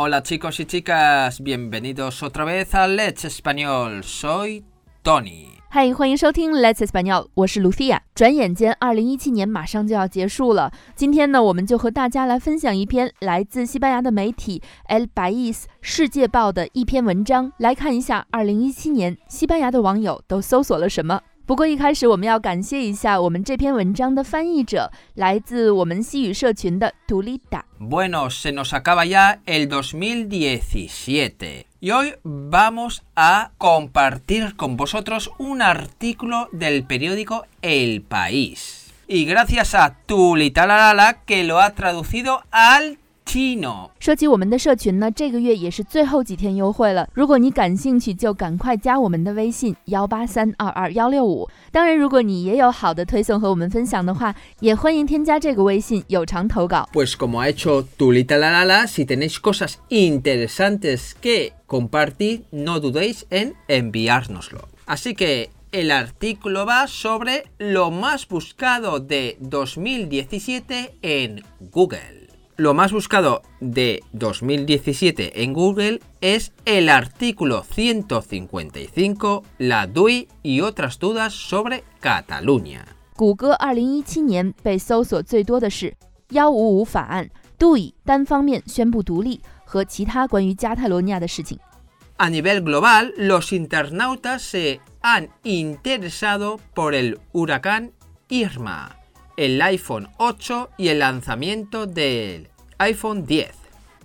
Hola chicos y chicas, bienvenidos otra vez a Let's Español. Soy Tony. 嗨，欢迎收听 Let's Español，我是 Lucia。转眼间，二零一七年马上就要结束了。今天呢，我们就和大家来分享一篇来自西班牙的媒体 El País 世界报的一篇文章，来看一下二零一七年西班牙的网友都搜索了什么。不过一开始我们要感谢一下我们这篇文章的翻译者，来自我们西语社群的 Tulita。Bueno, se nos acaba ya el 2017 y hoy vamos a compartir con vosotros un artículo del periódico El País. Y gracias a Tulita Lalala que lo ha traducido al 说起我们的社群呢，这个月也是最后几天优惠了。如果你感兴趣，就赶快加我们的微信幺八三二二幺六五。当然，如果你也有好的推送和我们分享的话，也欢迎添加这个微信有偿投稿。Pues como ha hecho Tulita la la la, si tenéis cosas interesantes que compartir, no dudéis en enviárnoslo. Así que el artículo va sobre lo más buscado de 2017 en Google. Lo más buscado de 2017 en Google es el artículo 155, la DUI y otras dudas sobre Cataluña. 谷歌2017年被搜索最多的是“幺五五法案 ”，DUI 单方面宣布独立和其他关于加泰罗尼亚的事情。A nivel global, los internautas se han interesado por el huracán Irma el iPhone 8 y el lanzamiento del iPhone 10。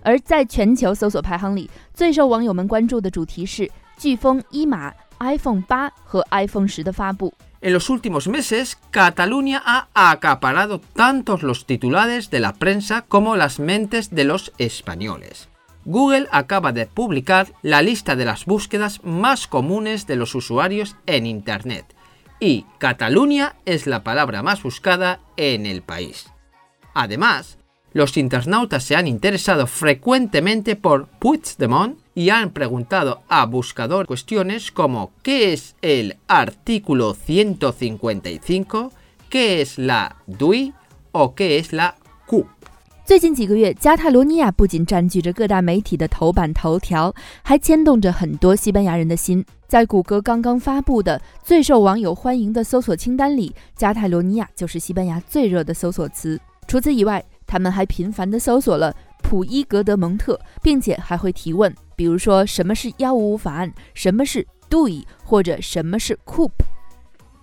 而在全球搜索排行里，最受网友们关注的主题是飓风伊玛、iPhone 8和 iPhone 10的发布。En los últimos meses, Cataluña ha acaparado tantos los titulares de la prensa como las mentes de los españoles. Google acaba de publicar la lista de las búsquedas más comunes de los usuarios en Internet y Cataluña es la palabra más buscada en el país. Además, los internautas se han interesado frecuentemente por Puigdemont y han preguntado a buscador cuestiones como ¿qué es el artículo 155? ¿qué es la DUI? o ¿qué es la? 最近几个月，加泰罗尼亚不仅占据着各大媒体的头版头条，还牵动着很多西班牙人的心。在谷歌刚刚发布的最受网友欢迎的搜索清单里，加泰罗尼亚就是西班牙最热的搜索词。除此以外，他们还频繁地搜索了普伊格德蒙特，并且还会提问，比如说什么是幺五五法案，什么是 DUI，或者什么是 COOP。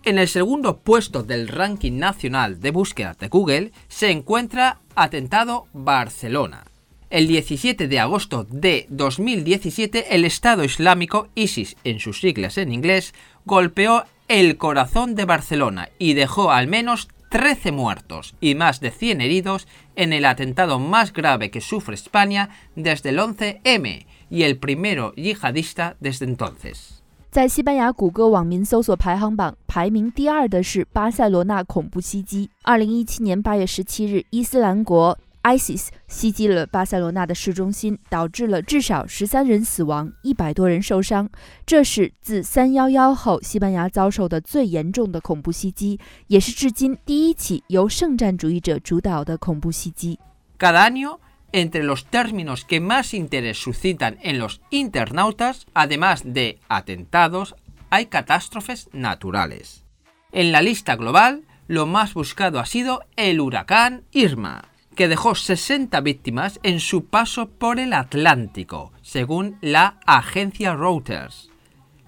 En el segundo puesto del ranking nacional de búsqueda de Google se encuentra Atentado Barcelona. El 17 de agosto de 2017, el Estado Islámico, ISIS en sus siglas en inglés, golpeó el corazón de Barcelona y dejó al menos 13 muertos y más de 100 heridos en el atentado más grave que sufre España desde el 11M y el primero yihadista desde entonces. 在西班牙谷歌网民搜索排行榜排名第二的是巴塞罗那恐怖袭击。二零一七年八月十七日，伊斯兰国 ISIS 袭击了巴塞罗那的市中心，导致了至少十三人死亡，一百多人受伤。这是自三幺幺后西班牙遭受的最严重的恐怖袭击，也是至今第一起由圣战主义者主导的恐怖袭击。Entre los términos que más interés suscitan en los internautas, además de atentados, hay catástrofes naturales. En la lista global, lo más buscado ha sido el huracán Irma, que dejó 60 víctimas en su paso por el Atlántico, según la agencia Reuters.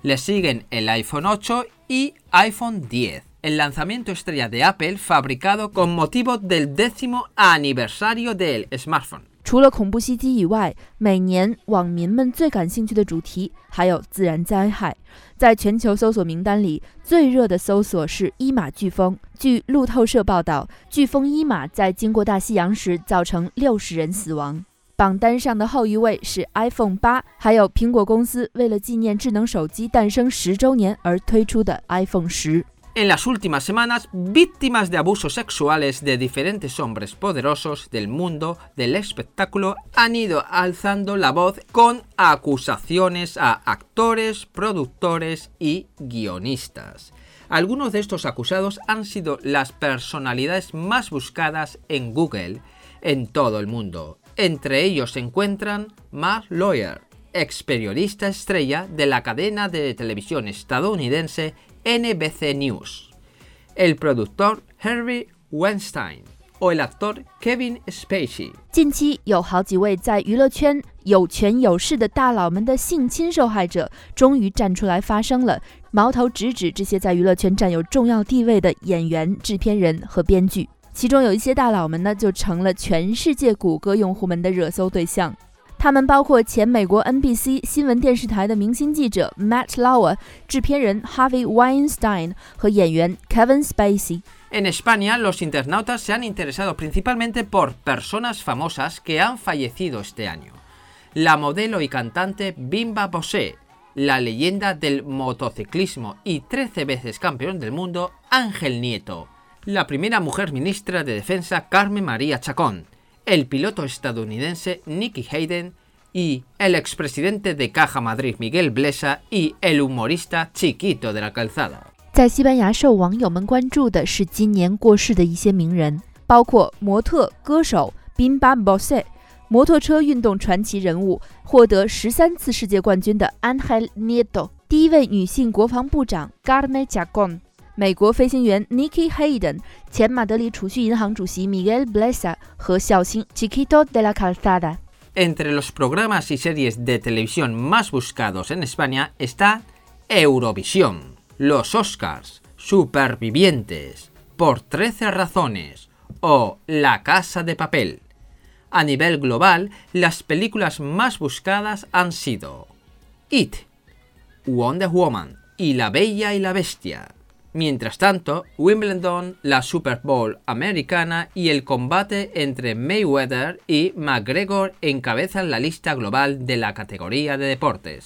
Le siguen el iPhone 8 y iPhone 10 el lanzamiento estrella de Apple fabricado con motivo del décimo aniversario del smartphone. 除了恐怖袭击以外，每年网民们最感兴趣的主题还有自然灾害。在全球搜索名单里，最热的搜索是伊马飓风。据路透社报道，飓风伊马在经过大西洋时造成六十人死亡。榜单上的后一位是 iPhone 八，还有苹果公司为了纪念智能手机诞生十周年而推出的 iPhone 十。En las últimas semanas, víctimas de abusos sexuales de diferentes hombres poderosos del mundo del espectáculo han ido alzando la voz con acusaciones a actores, productores y guionistas. Algunos de estos acusados han sido las personalidades más buscadas en Google en todo el mundo Entre ellos se encuentran Mark Lawyer, ex periodista estrella de la cadena de televisión estadounidense NBC News, el productor Harvey Weinstein（El actor Kevin Spacey。近期有好几位在娱乐圈有权有势的大佬们的性侵受害者，终于站出来发声了，矛头直指这些在娱乐圈占有重要地位的演员、制片人和编剧。其中有一些大佬们呢，就成了全世界谷歌用户们的热搜对象。他们包括前美国 NBC 新闻电视台的明星记者 Matt Lauer、制片人 Harvey Weinstein 和演员 Kevin Spacey。En España, los internautas se han interesado principalmente por personas famosas que han fallecido este año. La modelo y cantante Bimba Bosé, la leyenda del motociclismo y 13 veces campeón del mundo Ángel Nieto, la primera mujer ministra de Defensa Carmen María Chacón, el piloto estadounidense Nicky Hayden y el expresidente de Caja Madrid Miguel Blesa y el humorista Chiquito de la Calzada。在西班牙受网友们关注的是今年过世的一些名人，包括模特、歌手 Bimba Bosé，摩托车运动传奇人物，获得十三次世界冠军的 Ángel Nieto，第一位女性国防部长 Carmen Chacón。 美国飞行员 Nikki Hayden、前马德里储蓄银行主席 Miguel Blesa 和小星 Chiquito de la Calzada。Entre los programas y series de televisión más buscados en España está Eurovisión, los Oscars, Supervivientes, Por 13 razones o La Casa de Papel. A nivel global, las películas más buscadas han sido It, Wonder Woman y La Bella y la Bestia. Mientras tanto, Wimbledon, la Super Bowl americana y el combate entre Mayweather y McGregor encabezan la lista global de la categoría de deportes.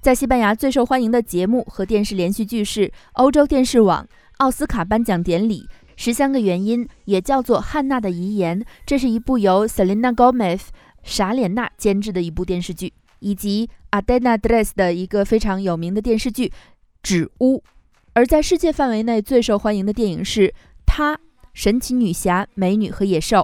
在西班牙最受欢迎的节目和电视连续剧是欧洲电视网奥斯卡颁奖典礼。十三个原因也叫做《汉娜的遗言》，这是一部由 Selena Gomez 傻脸娜监制的一部电视剧，以及 Adena Dress 的一个非常有名的电视剧《纸屋》。 而在世界范围内最受欢迎的电影是《她》《神奇女侠》《美女和野兽》。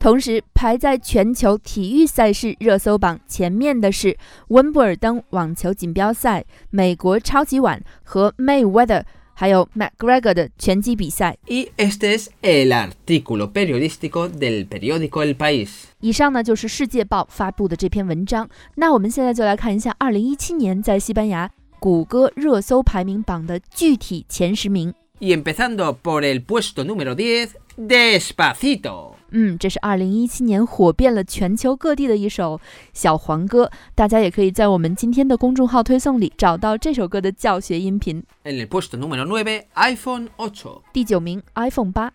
同时排在全球体育赛事热搜榜前面的是温布尔登网球锦标赛、美国超级碗和 Mayweather 还有 McGregor 的拳击比赛。Y este es el artículo periodístico del periódico El País。以上呢就是世界报发布的这篇文章。那我们现在就来看一下2017年在西班牙。谷歌热搜排名榜的具体前十名。Y empezando por el puesto número diez, Despacito。嗯，这是二零一七年火遍了全球各地的一首小黄歌，大家也可以在我们今天的公众号推送里找到这首歌的教学音频。En el puesto número nueve, iPhone ocho。第九名，iPhone 八。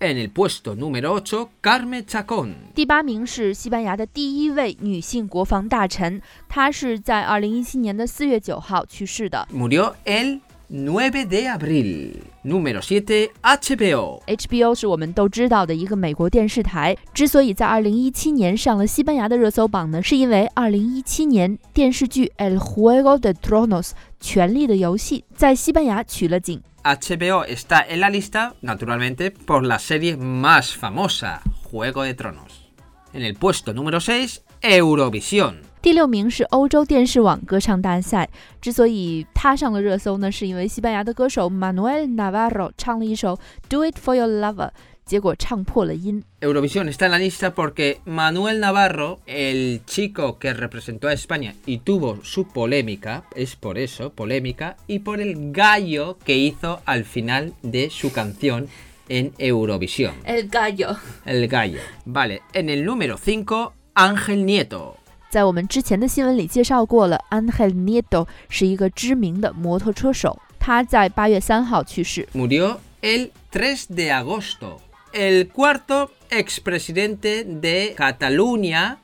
En el puesto número 8, Carmen Chacón. 第八名是西班牙的第一位女性国防大臣，她是在二零一七年的四月九号去世的。Murió el 9 de abril. Número 7, HBO. HBO 是我们都知道的一个美国电视台。之所以在二零一七年上了西班牙的热搜榜呢，是因为二零一七年电视剧《El Juego de Tronos》权力的游戏在西班牙取了景。HBO está en la lista, naturalmente, por la serie más famosa, Juego de Tronos. En el puesto número 6, Eurovisión. 第六名是欧洲电视网歌唱大赛。之所以它上了热搜呢，是因为西班牙的歌手 Manuel Navarro 唱了一首《Do It For Your Lover》。Eurovisión está en la lista porque Manuel Navarro, el chico que representó a España y tuvo su polémica, es por eso, polémica, y por el gallo que hizo al final de su canción en Eurovisión. El gallo. El gallo. Vale, en el número 5, Ángel Nieto. 在我们之前的新闻里介绍过了，Angel Nieto 是一个知名的摩托车手，他在八月三号去世。Murió el 3 de agosto el cuarto expresidente de Cataluña,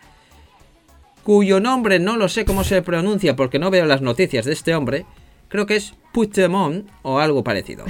cuyo nombre no lo sé cómo se pronuncia porque no veo las noticias de este hombre, creo que es Puigdemont o algo parecido.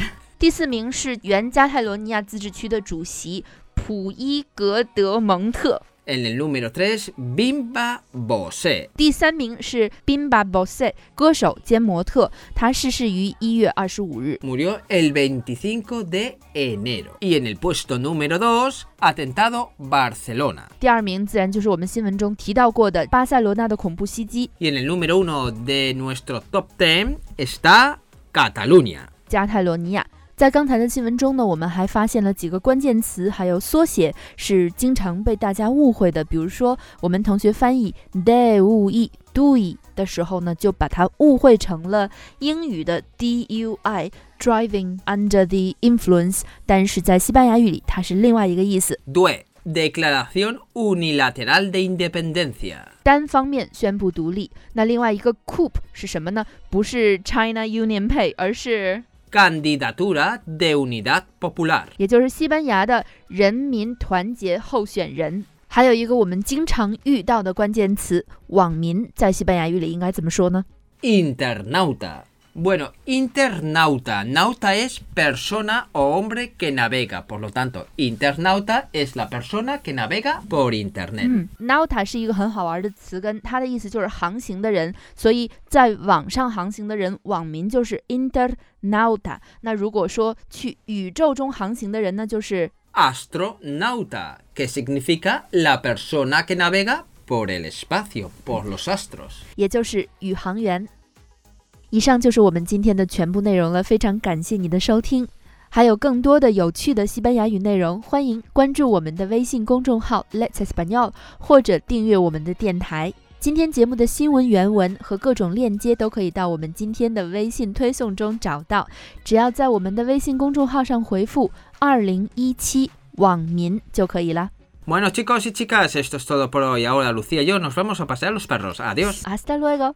En el número 3, Bimba Bosé. 第三名是 Bimba Bose，歌手兼模特，他逝世于一月二十五日。 Murió el 25 de enero. Y en el puesto número 2, Atentado Barcelona. 第二名自然就是我们新闻中提到过的巴塞罗那的恐怖袭击， Y en el número 1 de nuestro top 10 está Cataluña. 加泰罗尼亚。 在刚才的新闻中呢，我们还发现了几个关键词，还有缩写是经常被大家误会的。比如说，我们同学翻译 de u i dui 的时候呢，就把它误会成了英语的 dui driving under the influence，但是在西班牙语里它是另外一个意思，DUE. Declaración Unilateral de Independencia. 单方面宣布独立。那另外一个 coup 是什么呢？不是 China Union Pay，而是 Candidatura de Unidad Popular. 也就是西班牙的人民团结候选人。还有一个我们经常遇到的关键词“网民”，在西班牙语里应该怎么说呢？Internauta. Bueno, internauta. Nauta es persona o hombre que navega. Por lo tanto, internauta es la persona que navega por internet. 嗯，nauta 是一个很好玩的词根，它的意思就是航行的人，所以在网上航行的人，网民就是 internauta。那如果说去宇宙中航行的人呢，就是 Astronauta, que significa la persona que navega por el espacio, por los astros. 也就是宇航员。 以上就是我们今天的全部内容了，非常感谢你的收听。还有更多的有趣的西班牙语内容，欢迎关注我们的微信公众号 Let's Español，或者订阅我们的电台。今天节目的新闻原文和各种链接都可以到我们今天的微信推送中找到，只要在我们的微信公众号上回复“二零一七网民”就可以了。Bueno chicos y chicas, esto es todo por hoy. Ahora Lucía y yo nos vamos a pasear los perros. Adiós. Hasta luego。